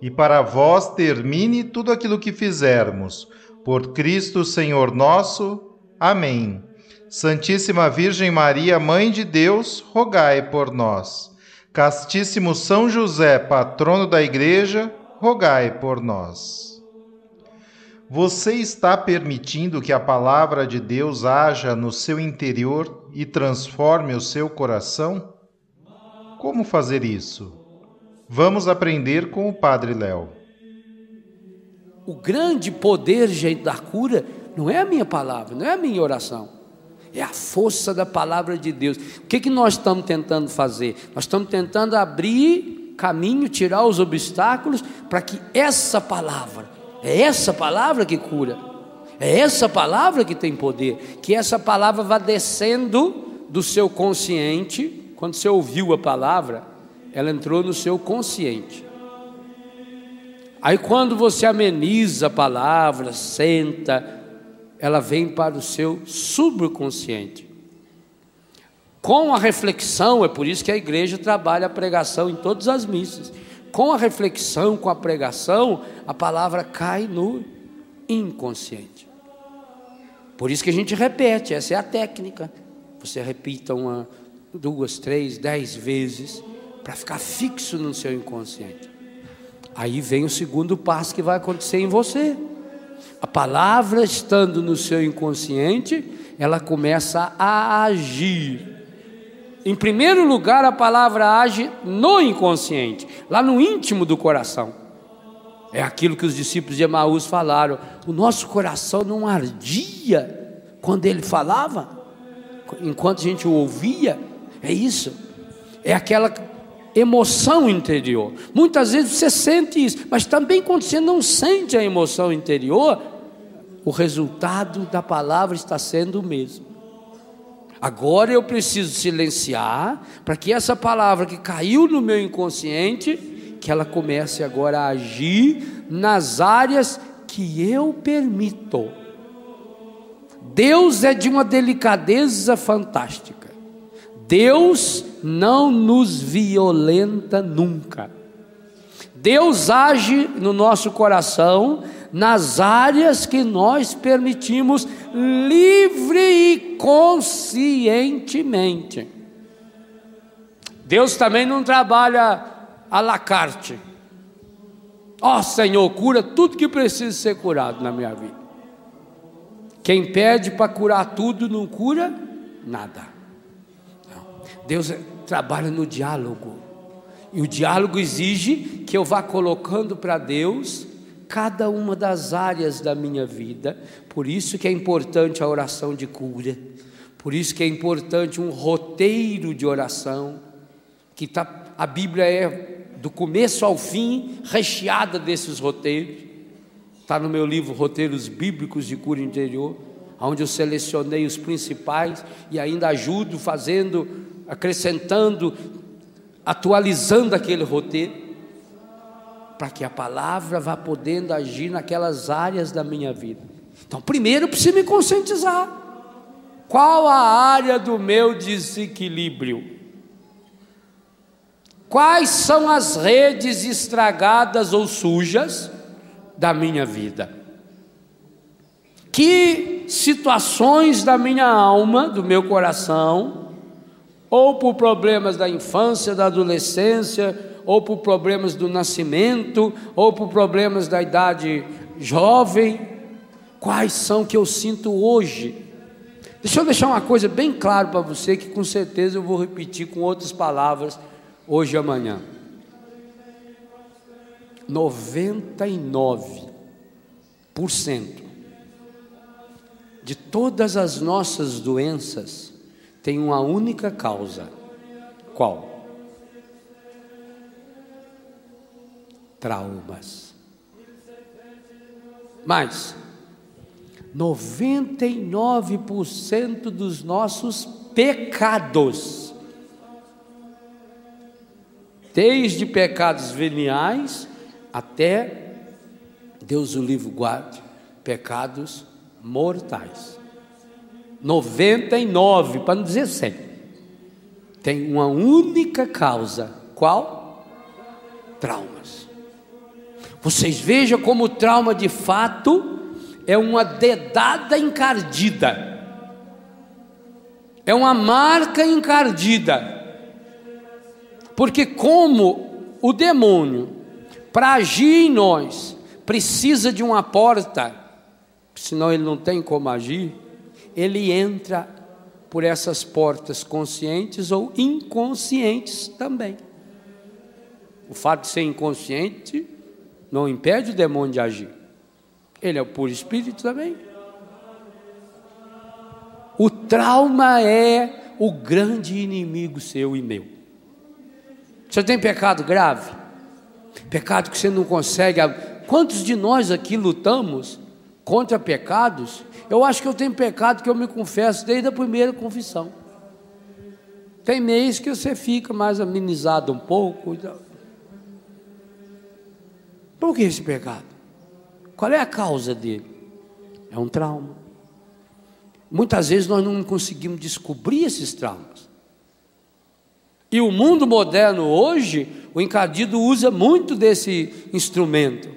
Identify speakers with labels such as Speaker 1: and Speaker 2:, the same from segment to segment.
Speaker 1: e para vós termine tudo aquilo que fizermos. Por Cristo Senhor nosso. Amém. Santíssima Virgem Maria, Mãe de Deus, rogai por nós. Castíssimo São José, patrono da Igreja, rogai por nós. Você está permitindo que a palavra de Deus haja no seu interior e transforme o seu coração? Como fazer isso? Vamos aprender com o Padre Léo.
Speaker 2: O grande poder da cura não é a minha palavra, não é a minha oração. É a força da palavra de Deus. O que, que nós estamos tentando fazer? Nós estamos tentando abrir caminho, tirar os obstáculos, para que essa palavra, é essa palavra que cura, é essa palavra que tem poder, que essa palavra vá descendo do seu consciente, quando você ouviu a palavra, ela entrou no seu consciente. Aí quando você ameniza a palavra, senta, ela vem para o seu subconsciente. Com a reflexão, é por isso que a igreja trabalha a pregação em todas as missas. Com a reflexão, com a pregação, a palavra cai no inconsciente. Por isso que a gente repete, essa é a técnica. Você repita uma, duas, três, dez vezes para ficar fixo no seu inconsciente. Aí vem o segundo passo que vai acontecer em você. A palavra estando no seu inconsciente, ela começa a agir. Em primeiro lugar, a palavra age no inconsciente, lá no íntimo do coração. É aquilo que os discípulos de Emaús falaram. O nosso coração não ardia quando ele falava, enquanto a gente o ouvia. É isso. É aquela emoção interior. Muitas vezes você sente isso, mas também quando você não sente a emoção interior, o resultado da palavra está sendo o mesmo. Agora eu preciso silenciar para que essa palavra que caiu no meu inconsciente, que ela comece agora a agir nas áreas que eu permito. Deus é de uma delicadeza fantástica. Deus não nos violenta nunca. Deus age no nosso coração nas áreas que nós permitimos livre e conscientemente. Deus também não trabalha à la carte. Ó oh, Senhor, cura tudo que precisa ser curado na minha vida. Quem pede para curar tudo não cura nada. Deus trabalha no diálogo. E o diálogo exige que eu vá colocando para Deus cada uma das áreas da minha vida. Por isso que é importante a oração de cura. Por isso que é importante um roteiro de oração, que tá, a Bíblia é do começo ao fim recheada desses roteiros. Está no meu livro Roteiros Bíblicos de Cura Interior, onde eu selecionei os principais e ainda ajudo fazendo acrescentando, atualizando aquele roteiro, para que a palavra vá podendo agir naquelas áreas da minha vida. Então, primeiro eu preciso me conscientizar. Qual a área do meu desequilíbrio? Quais são as redes estragadas ou sujas da minha vida? Que situações da minha alma, do meu coração, ou por problemas da infância, da adolescência, ou por problemas do nascimento, ou por problemas da idade jovem. Quais são que eu sinto hoje? Deixa eu deixar uma coisa bem clara para você que com certeza eu vou repetir com outras palavras hoje e amanhã. 99% de todas as nossas doenças tem uma única causa. Qual? Traumas. Mas 99% dos nossos pecados, desde pecados veniais até Deus o livre guarde, pecados mortais. 99, para não dizer 100. Tem uma única causa. Qual? Traumas. Vocês vejam como o trauma de fato é uma dedada encardida. É uma marca encardida. Porque como o demônio para agir em nós precisa de uma porta, senão ele não tem como agir, ele entra por essas portas conscientes ou inconscientes também. O fato de ser inconsciente não impede o demônio de agir. Ele é o puro espírito também. O trauma é o grande inimigo seu e meu. Você tem pecado grave? Pecado que você não consegue. Quantos de nós aqui lutamos contra pecados? Eu acho que eu tenho pecado que eu me confesso desde a primeira confissão. Tem mês que você fica mais amenizado um pouco. Por que esse pecado? Qual é a causa dele? É um trauma. Muitas vezes nós não conseguimos descobrir esses traumas. E o mundo moderno hoje, o encardido usa muito desse instrumento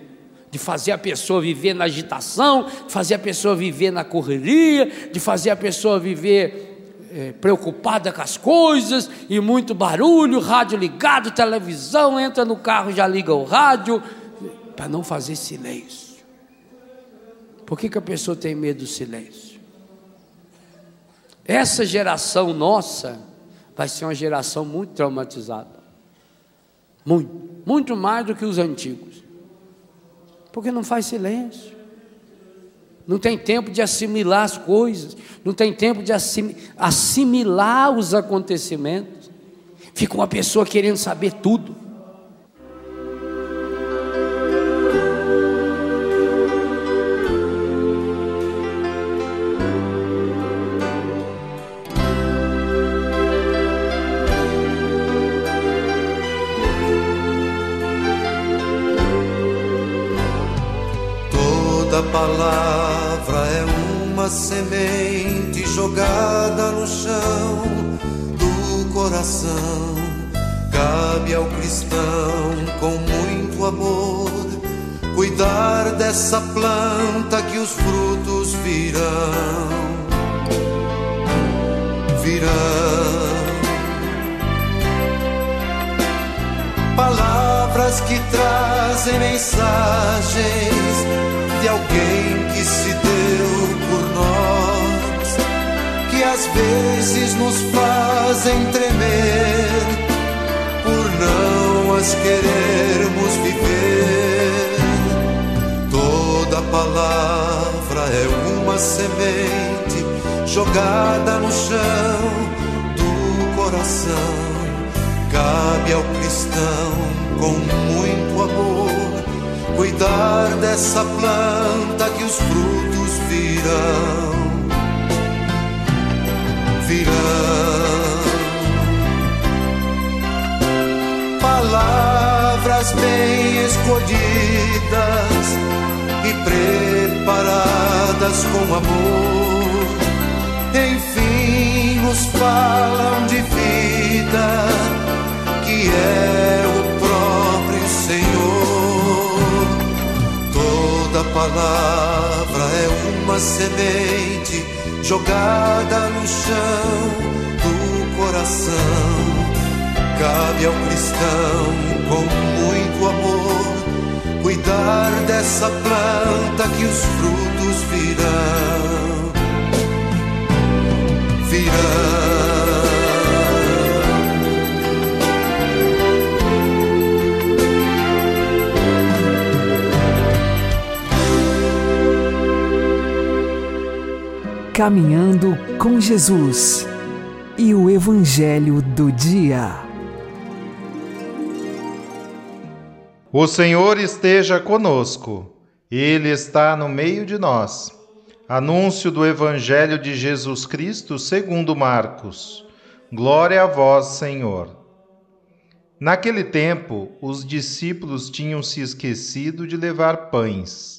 Speaker 2: de fazer a pessoa viver na agitação, de fazer a pessoa viver na correria, de fazer a pessoa viver é, preocupada com as coisas e muito barulho, rádio ligado, televisão, entra no carro já liga o rádio, para não fazer silêncio. Por que, que a pessoa tem medo do silêncio? Essa geração nossa vai ser uma geração muito traumatizada. Muito, muito mais do que os antigos. Porque não faz silêncio. Não tem tempo de assimilar as coisas, não tem tempo de assimilar os acontecimentos. Fica uma pessoa querendo saber tudo.
Speaker 3: Às vezes nos fazem tremer por não as querermos viver. Toda palavra é uma semente jogada no chão do coração. Cabe ao cristão com muito amor cuidar dessa planta que os frutos virão, virão. Palavras bem escolhidas e preparadas com amor, enfim nos falam de vida que é o próprio Senhor. Toda palavra é uma semente jogada no chão do coração. Cabe ao cristão com muito amor cuidar dessa planta que os frutos virão,
Speaker 4: Caminhando com Jesus e o Evangelho do Dia.
Speaker 1: O Senhor esteja conosco, Ele está no meio de nós. Anúncio do Evangelho de Jesus Cristo segundo Marcos. Glória a vós, Senhor. Naquele tempo, os discípulos tinham se esquecido de levar pães.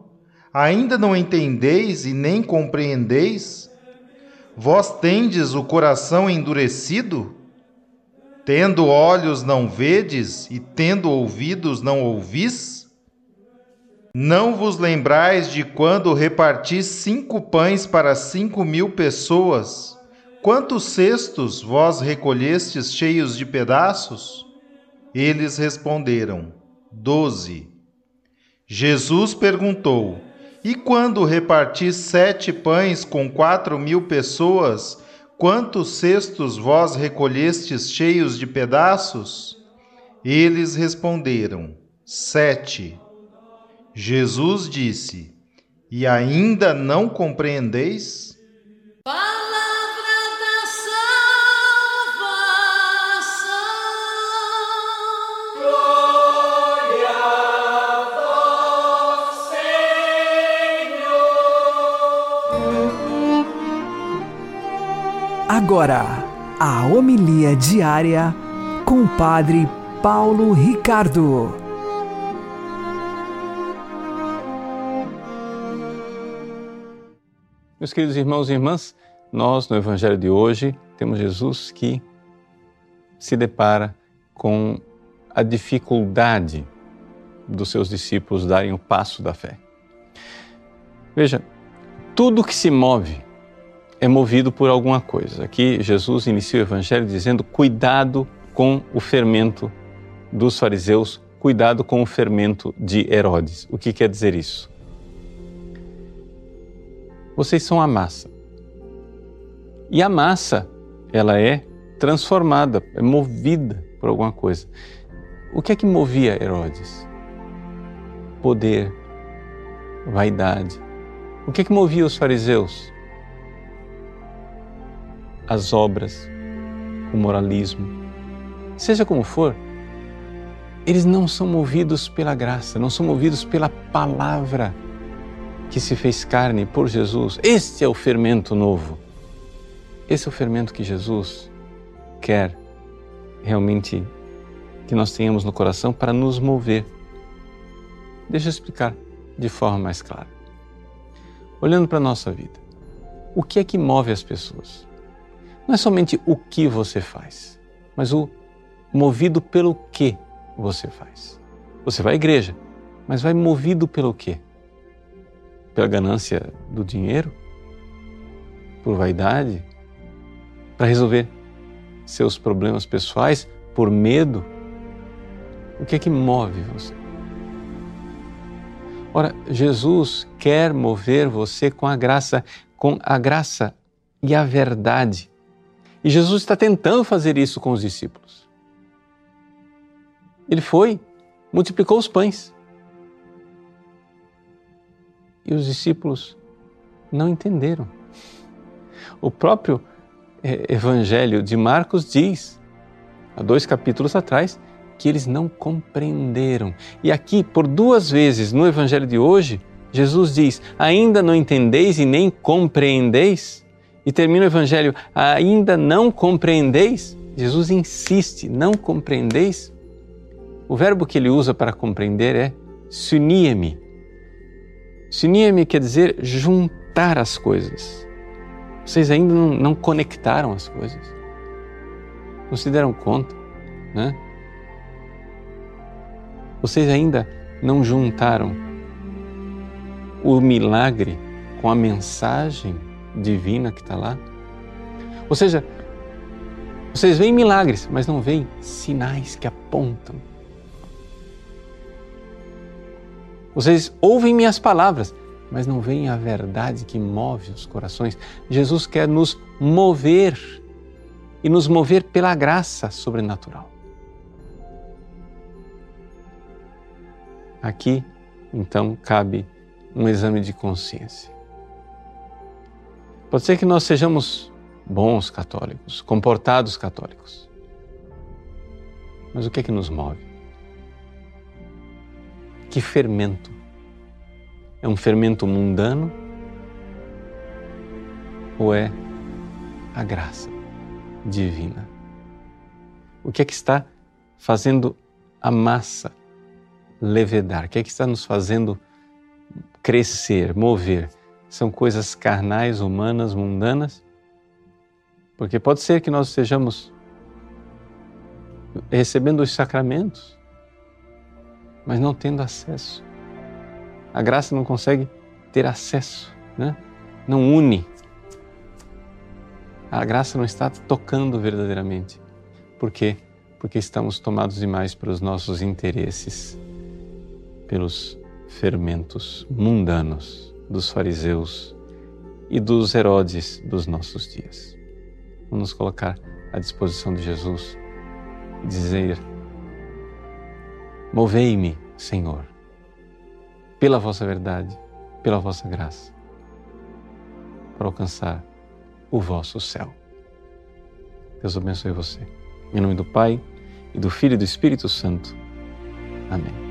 Speaker 1: Ainda não entendeis e nem compreendeis? Vós tendes o coração endurecido? Tendo olhos não vedes e tendo ouvidos não ouvis? Não vos lembrais de quando reparti cinco pães para cinco mil pessoas? Quantos cestos vós recolhestes cheios de pedaços? Eles responderam: Doze. Jesus perguntou: e quando reparti sete pães com quatro mil pessoas, quantos cestos vós recolhestes cheios de pedaços? Eles responderam: Sete. Jesus disse: E ainda não compreendeis?
Speaker 4: Agora, a homilia diária com o Padre Paulo Ricardo.
Speaker 5: Meus queridos irmãos e irmãs, nós no Evangelho de hoje temos Jesus que se depara com a dificuldade dos seus discípulos darem o passo da fé. Veja, tudo que se move é movido por alguma coisa. Aqui Jesus inicia o evangelho dizendo: cuidado com o fermento dos fariseus, cuidado com o fermento de Herodes. O que quer dizer isso? Vocês são a massa. E a massa, ela é transformada, é movida por alguma coisa. O que é que movia Herodes? Poder, vaidade. O que é que movia os fariseus? As obras, o moralismo. Seja como for, eles não são movidos pela graça, não são movidos pela palavra que se fez carne por Jesus. Este é o fermento novo. Esse é o fermento que Jesus quer realmente que nós tenhamos no coração para nos mover. Deixa eu explicar de forma mais clara. Olhando para a nossa vida, o que é que move as pessoas? Não é somente o que você faz, mas o movido pelo que você faz. Você vai à igreja, mas vai movido pelo quê? Pela ganância do dinheiro? Por vaidade? Para resolver seus problemas pessoais? Por medo? O que é que move você? Ora, Jesus quer mover você com a graça, com a graça e a verdade. E Jesus está tentando fazer isso com os discípulos. Ele foi, multiplicou os pães. E os discípulos não entenderam. O próprio é, Evangelho de Marcos diz, há dois capítulos atrás, que eles não compreenderam. E aqui, por duas vezes no Evangelho de hoje, Jesus diz: Ainda não entendeis e nem compreendeis? E termina o Evangelho, ainda não compreendeis? Jesus insiste, não compreendeis? O verbo que ele usa para compreender é sunie-me. Sinia-me quer dizer juntar as coisas. Vocês ainda não, não conectaram as coisas. Não se deram conta, né? Vocês ainda não juntaram o milagre com a mensagem divina que está lá? Ou seja, vocês veem milagres, mas não veem sinais que apontam. Vocês ouvem minhas palavras, mas não veem a verdade que move os corações. Jesus quer nos mover e nos mover pela graça sobrenatural. Aqui, então, cabe um exame de consciência. Pode ser que nós sejamos bons católicos, comportados católicos. Mas o que é que nos move? Que fermento? É um fermento mundano ou é a graça divina? O que é que está fazendo a massa levedar? O que é que está nos fazendo crescer, mover? São coisas carnais, humanas, mundanas? Porque pode ser que nós estejamos recebendo os sacramentos, mas não tendo acesso. A graça não consegue ter acesso, né? não une. A graça não está tocando verdadeiramente. Por quê? Porque estamos tomados demais pelos nossos interesses pelos fermentos mundanos dos fariseus e dos Herodes dos nossos dias. Vamos nos colocar à disposição de Jesus e dizer: Movei-me, Senhor, pela vossa verdade, pela vossa graça, para alcançar o vosso céu. Deus abençoe você. Em nome do Pai, e do Filho e do Espírito Santo. Amém.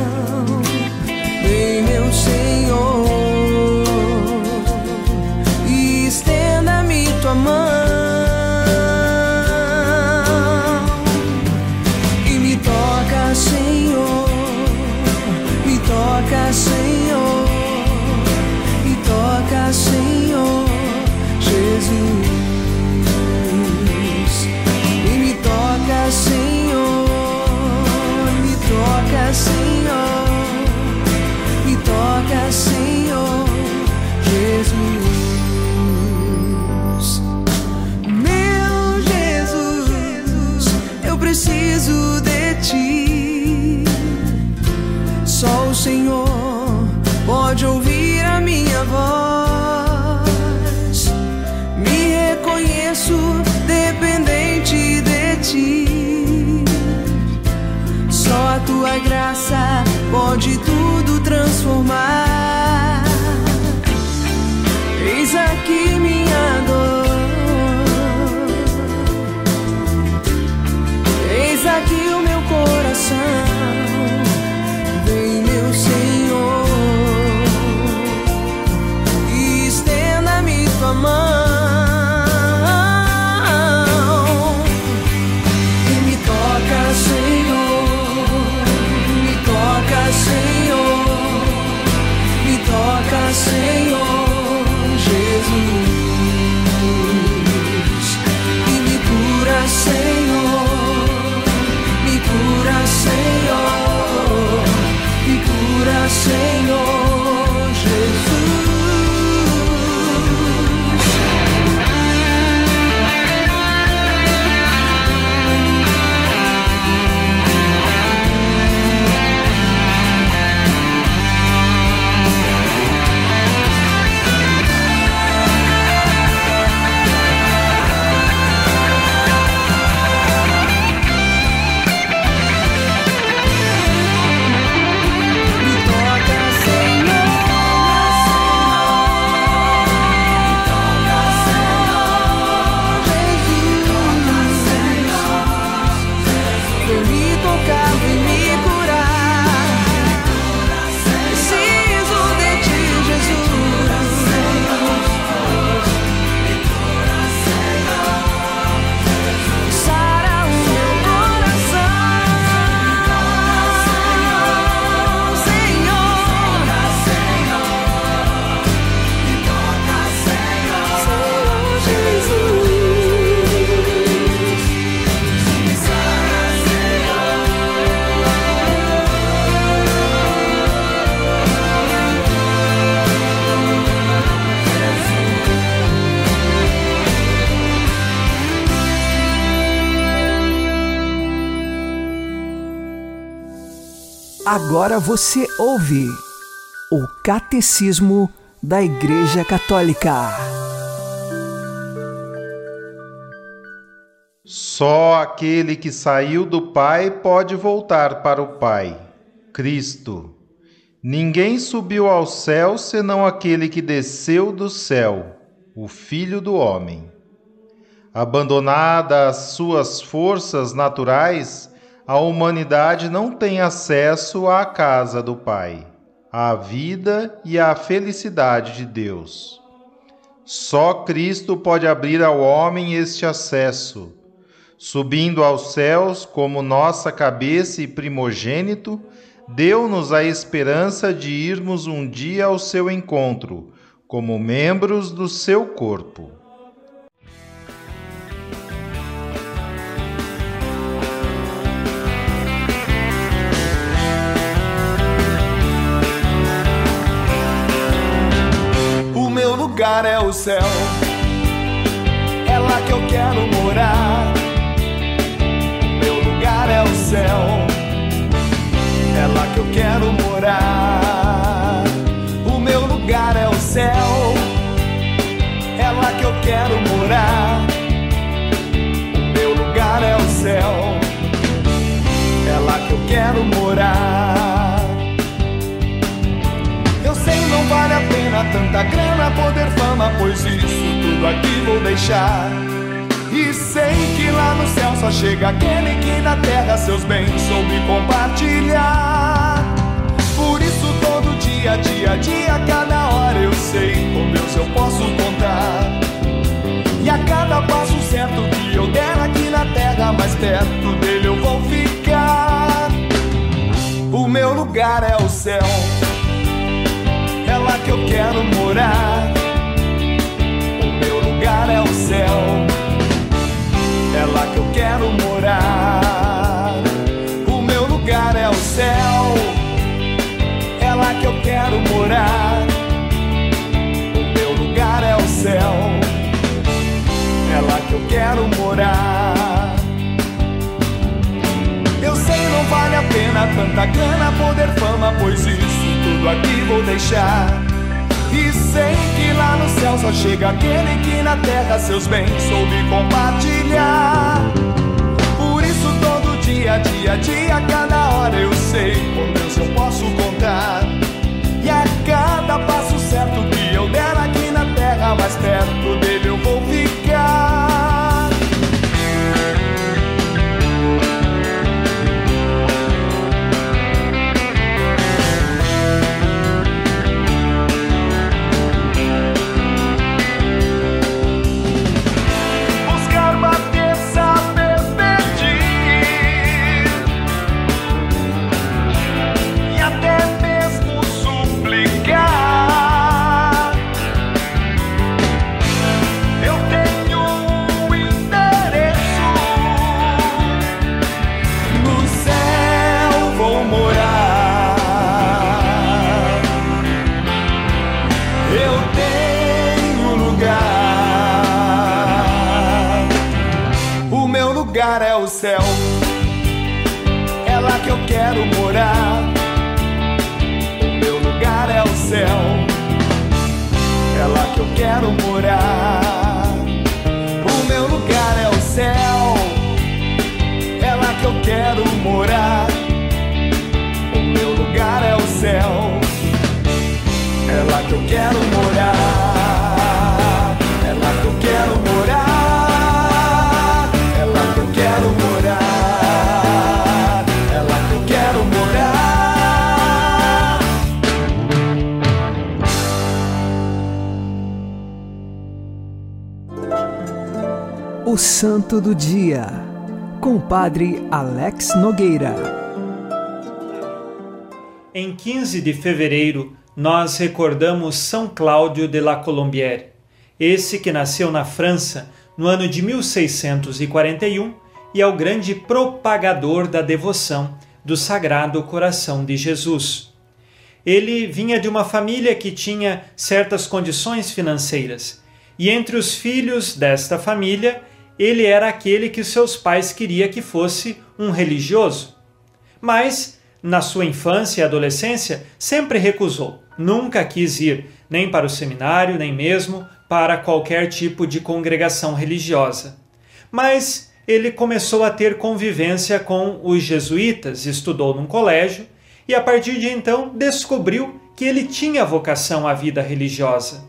Speaker 6: vem meu Senhor, e estenda-me tua mão. Pode tudo
Speaker 4: Agora você ouve o Catecismo da Igreja Católica.
Speaker 1: Só aquele que saiu do Pai pode voltar para o Pai. Cristo. Ninguém subiu ao céu senão aquele que desceu do céu, o Filho do Homem. Abandonada as suas forças naturais, a humanidade não tem acesso à casa do Pai, à vida e à felicidade de Deus. Só Cristo pode abrir ao homem este acesso. Subindo aos céus como nossa cabeça e primogênito, deu-nos a esperança de irmos um dia ao seu encontro, como membros do seu corpo.
Speaker 7: Lugar é o céu. É lá que eu quero morar. Meu lugar é o céu. É lá que eu quero morar. O meu lugar é o céu. É lá que eu quero morar. O meu lugar é o céu. É lá que eu quero morar. Vale a pena tanta grana, poder, fama, pois isso tudo aqui vou deixar. E sei que lá no céu só chega aquele que na terra seus bens soube compartilhar. Por isso todo dia, dia, dia, cada hora eu sei com Deus eu posso contar. E a cada passo certo que eu der aqui na terra, mais perto dele eu vou ficar. O meu lugar é o céu eu quero morar. O meu lugar é o céu, é lá que eu quero morar. O meu lugar é o céu, é lá que eu quero morar. O meu lugar é o céu, é lá que eu quero morar. Eu sei não vale a pena tanta grana, poder, fama, pois isso tudo aqui vou deixar. E sei que lá no céu só chega aquele que na terra seus bens soube compartilhar. Por isso todo dia, dia, dia, cada hora eu sei com Deus eu posso contar. E a cada passo certo que eu der aqui na terra, mais perto dele lugar é o céu. É lá que eu quero morar. O meu lugar é o céu. É lá que eu quero morar. O meu lugar é o céu. É lá que eu quero morar. O meu lugar é o céu. É lá que eu quero morar.
Speaker 4: O Santo do Dia, com o Padre Alex Nogueira.
Speaker 8: Em 15 de fevereiro, nós recordamos São Cláudio de la Colombière, esse que nasceu na França no ano de 1641 e é o grande propagador da devoção do Sagrado Coração de Jesus. Ele vinha de uma família que tinha certas condições financeiras, e entre os filhos desta família, ele era aquele que seus pais queriam que fosse um religioso. Mas na sua infância e adolescência, sempre recusou. Nunca quis ir nem para o seminário, nem mesmo para qualquer tipo de congregação religiosa. Mas ele começou a ter convivência com os jesuítas, estudou num colégio e a partir de então descobriu que ele tinha vocação à vida religiosa.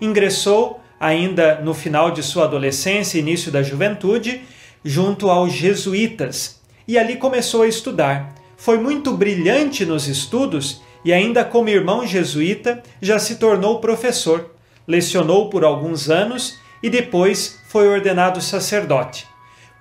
Speaker 8: Ingressou ainda no final de sua adolescência início da juventude junto aos jesuítas e ali começou a estudar. Foi muito brilhante nos estudos e ainda como irmão jesuíta já se tornou professor. Lecionou por alguns anos e depois foi ordenado sacerdote.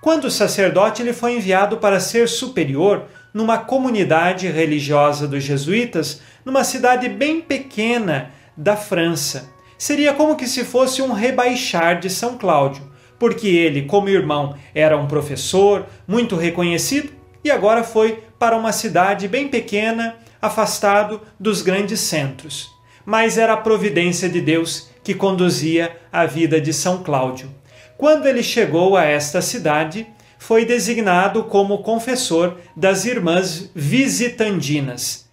Speaker 8: Quando sacerdote, ele foi enviado para ser superior numa comunidade religiosa dos jesuítas, numa cidade bem pequena da França. Seria como que se fosse um rebaixar de São Cláudio, porque ele, como irmão, era um professor muito reconhecido e agora foi para uma cidade bem pequena, afastado dos grandes centros. Mas era a providência de Deus que conduzia a vida de São Cláudio. Quando ele chegou a esta cidade, foi designado como confessor das Irmãs Visitandinas.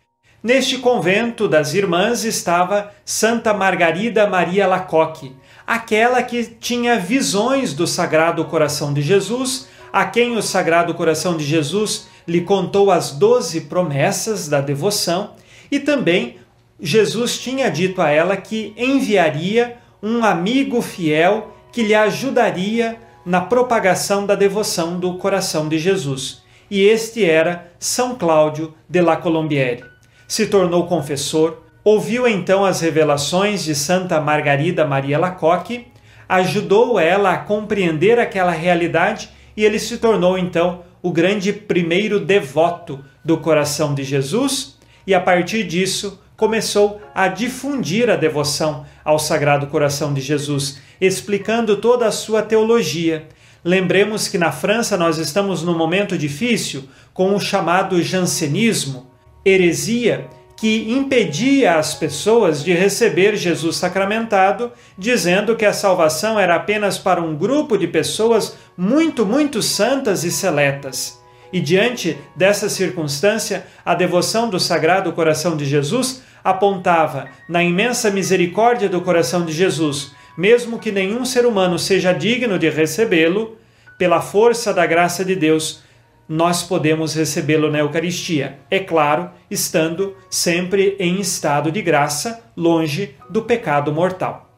Speaker 8: Neste convento das Irmãs estava Santa Margarida Maria Lacoque, aquela que tinha visões do Sagrado Coração de Jesus, a quem o Sagrado Coração de Jesus lhe contou as doze promessas da devoção e também Jesus tinha dito a ela que enviaria um amigo fiel que lhe ajudaria na propagação da devoção do coração de Jesus. E este era São Cláudio de la Colombiere. Se tornou confessor, ouviu então as revelações de Santa Margarida Maria Lacoque, ajudou ela a compreender aquela realidade e ele se tornou então o grande primeiro devoto do coração de Jesus e a partir disso começou a difundir a devoção ao Sagrado Coração de Jesus, explicando toda a sua teologia. Lembremos que na França nós estamos num momento difícil com o chamado jansenismo, heresia que impedia as pessoas de receber Jesus sacramentado, dizendo que a salvação era apenas para um grupo de pessoas muito, muito santas e seletas. E diante dessa circunstância, a devoção do Sagrado Coração de Jesus apontava na imensa misericórdia do coração de Jesus, mesmo que nenhum ser humano seja digno de recebê-lo, pela força da graça de Deus, nós podemos recebê-lo na Eucaristia. É claro, estando sempre em estado de graça, longe do pecado mortal.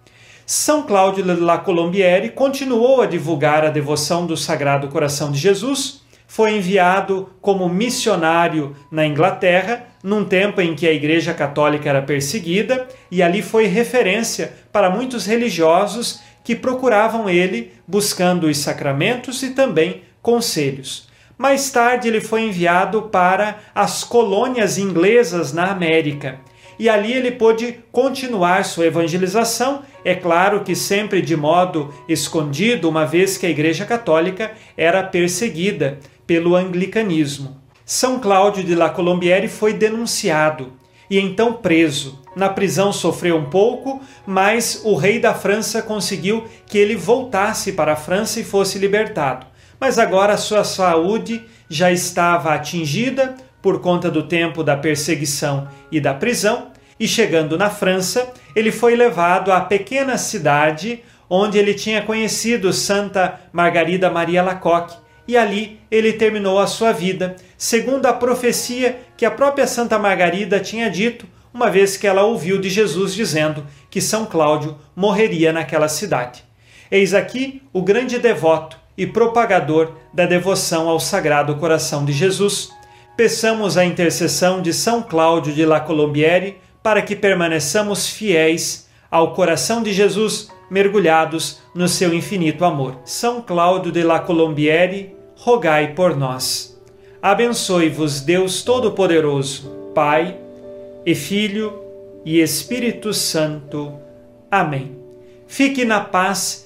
Speaker 8: São Cláudio de la Colombiere continuou a divulgar a devoção do Sagrado Coração de Jesus foi enviado como missionário na Inglaterra, num tempo em que a Igreja Católica era perseguida, e ali foi referência para muitos religiosos que procuravam ele buscando os sacramentos e também conselhos. Mais tarde, ele foi enviado para as colônias inglesas na América. E ali ele pôde continuar sua evangelização, é claro que sempre de modo escondido, uma vez que a Igreja Católica era perseguida pelo anglicanismo. São Cláudio de la Colombiere foi denunciado e então preso. Na prisão sofreu um pouco, mas o rei da França conseguiu que ele voltasse para a França e fosse libertado. Mas agora sua saúde já estava atingida por conta do tempo da perseguição e da prisão, e chegando na França, ele foi levado à pequena cidade onde ele tinha conhecido Santa Margarida Maria Lacoque, e ali ele terminou a sua vida, segundo a profecia que a própria Santa Margarida tinha dito, uma vez que ela ouviu de Jesus dizendo que São Cláudio morreria naquela cidade. Eis aqui o grande devoto e propagador da devoção ao Sagrado Coração de Jesus. Peçamos a intercessão de São Cláudio de La Colombiere para que permaneçamos fiéis ao coração de Jesus, mergulhados no seu infinito amor. São Cláudio de La Colombiere, rogai por nós. Abençoe-vos Deus Todo-Poderoso, Pai e Filho e Espírito Santo. Amém. Fique na paz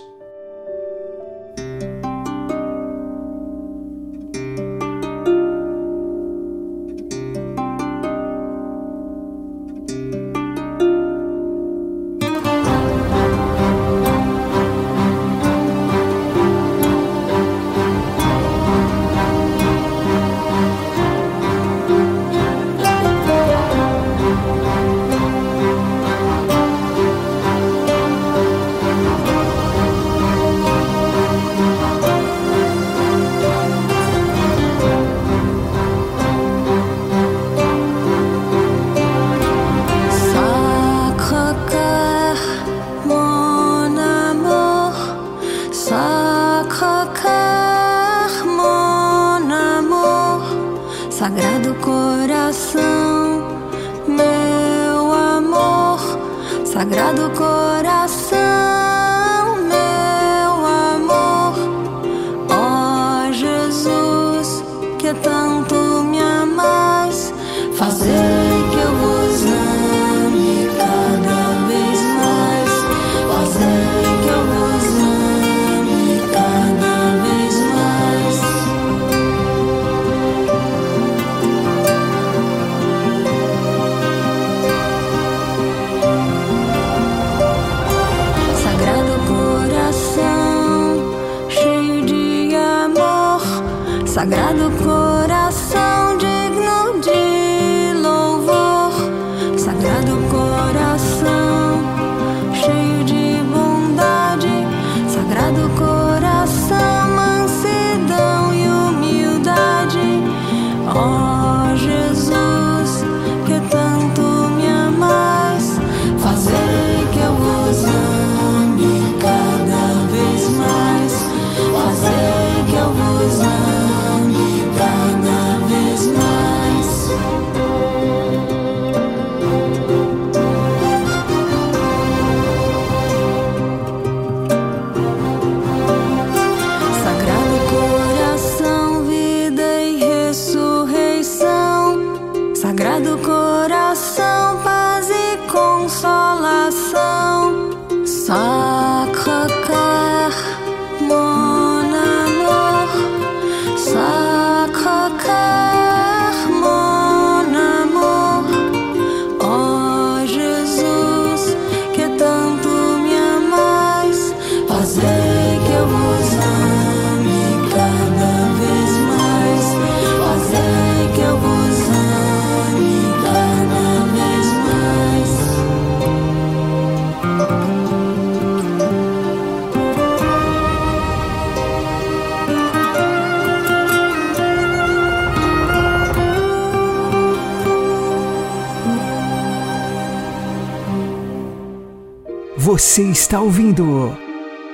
Speaker 4: Você está ouvindo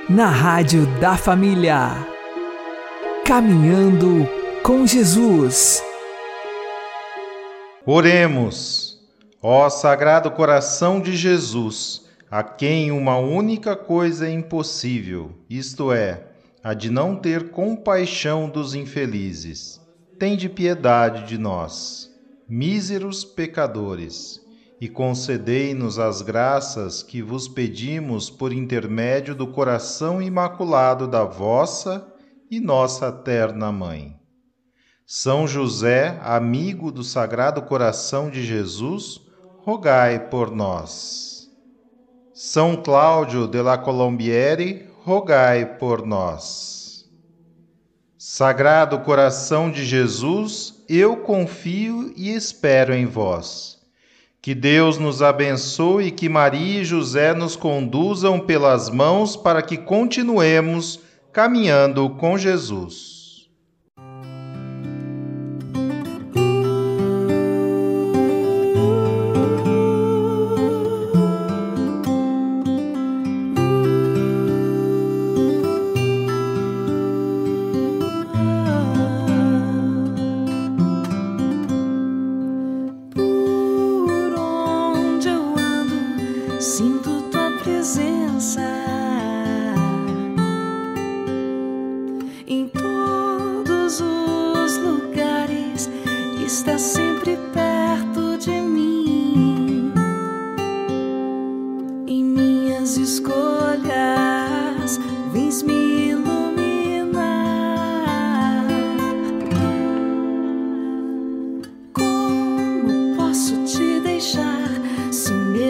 Speaker 4: na Rádio da Família. Caminhando com Jesus.
Speaker 1: Oremos, ó Sagrado Coração de Jesus, a quem uma única coisa é impossível, isto é, a de não ter compaixão dos infelizes. Tende piedade de nós, míseros pecadores, e concedei-nos as graças que vos pedimos por intermédio do coração imaculado da vossa e nossa terna Mãe. São José, amigo do Sagrado Coração de Jesus, rogai por nós. São Cláudio de la Colombiere, rogai por nós. Sagrado Coração de Jesus, eu confio e espero em vós. Que Deus nos abençoe e que Maria e José nos conduzam pelas mãos para que continuemos caminhando com Jesus.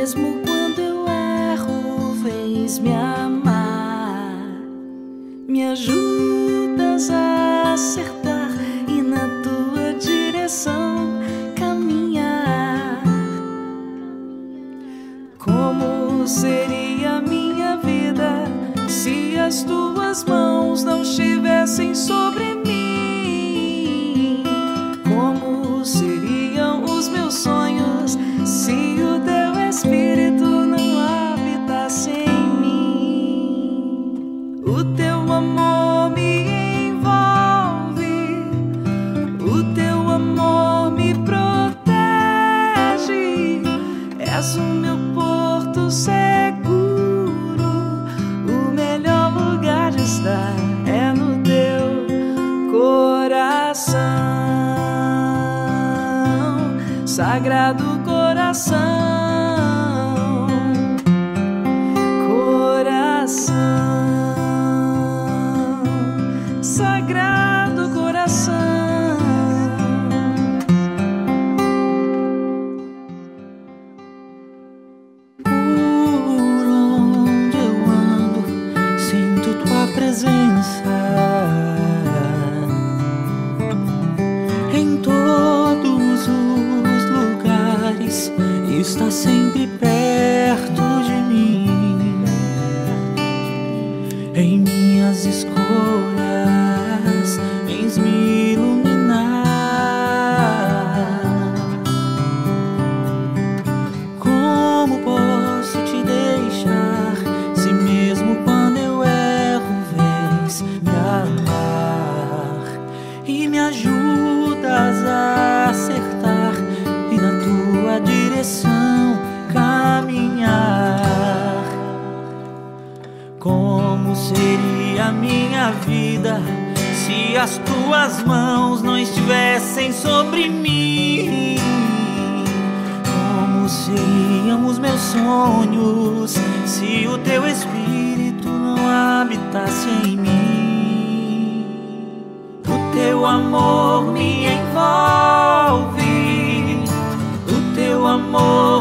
Speaker 9: Mesmo quando eu erro vens me
Speaker 10: presença. Em todos os lugares, está sempre perto tuas mãos não estivessem sobre mim? Como seriam os meus sonhos se o teu espírito não habitasse em mim? O teu amor me envolve, o teu amor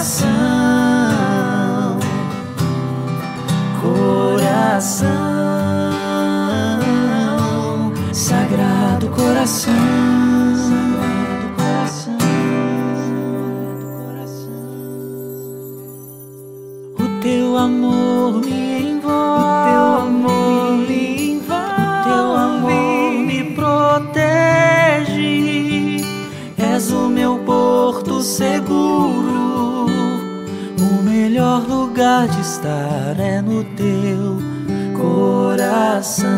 Speaker 10: coração, coração, sagrado coração. Lugar de estar é no teu coração,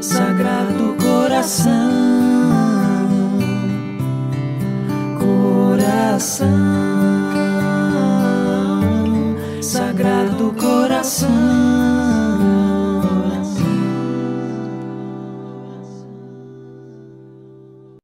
Speaker 10: sagrado coração. Coração, sagrado coração.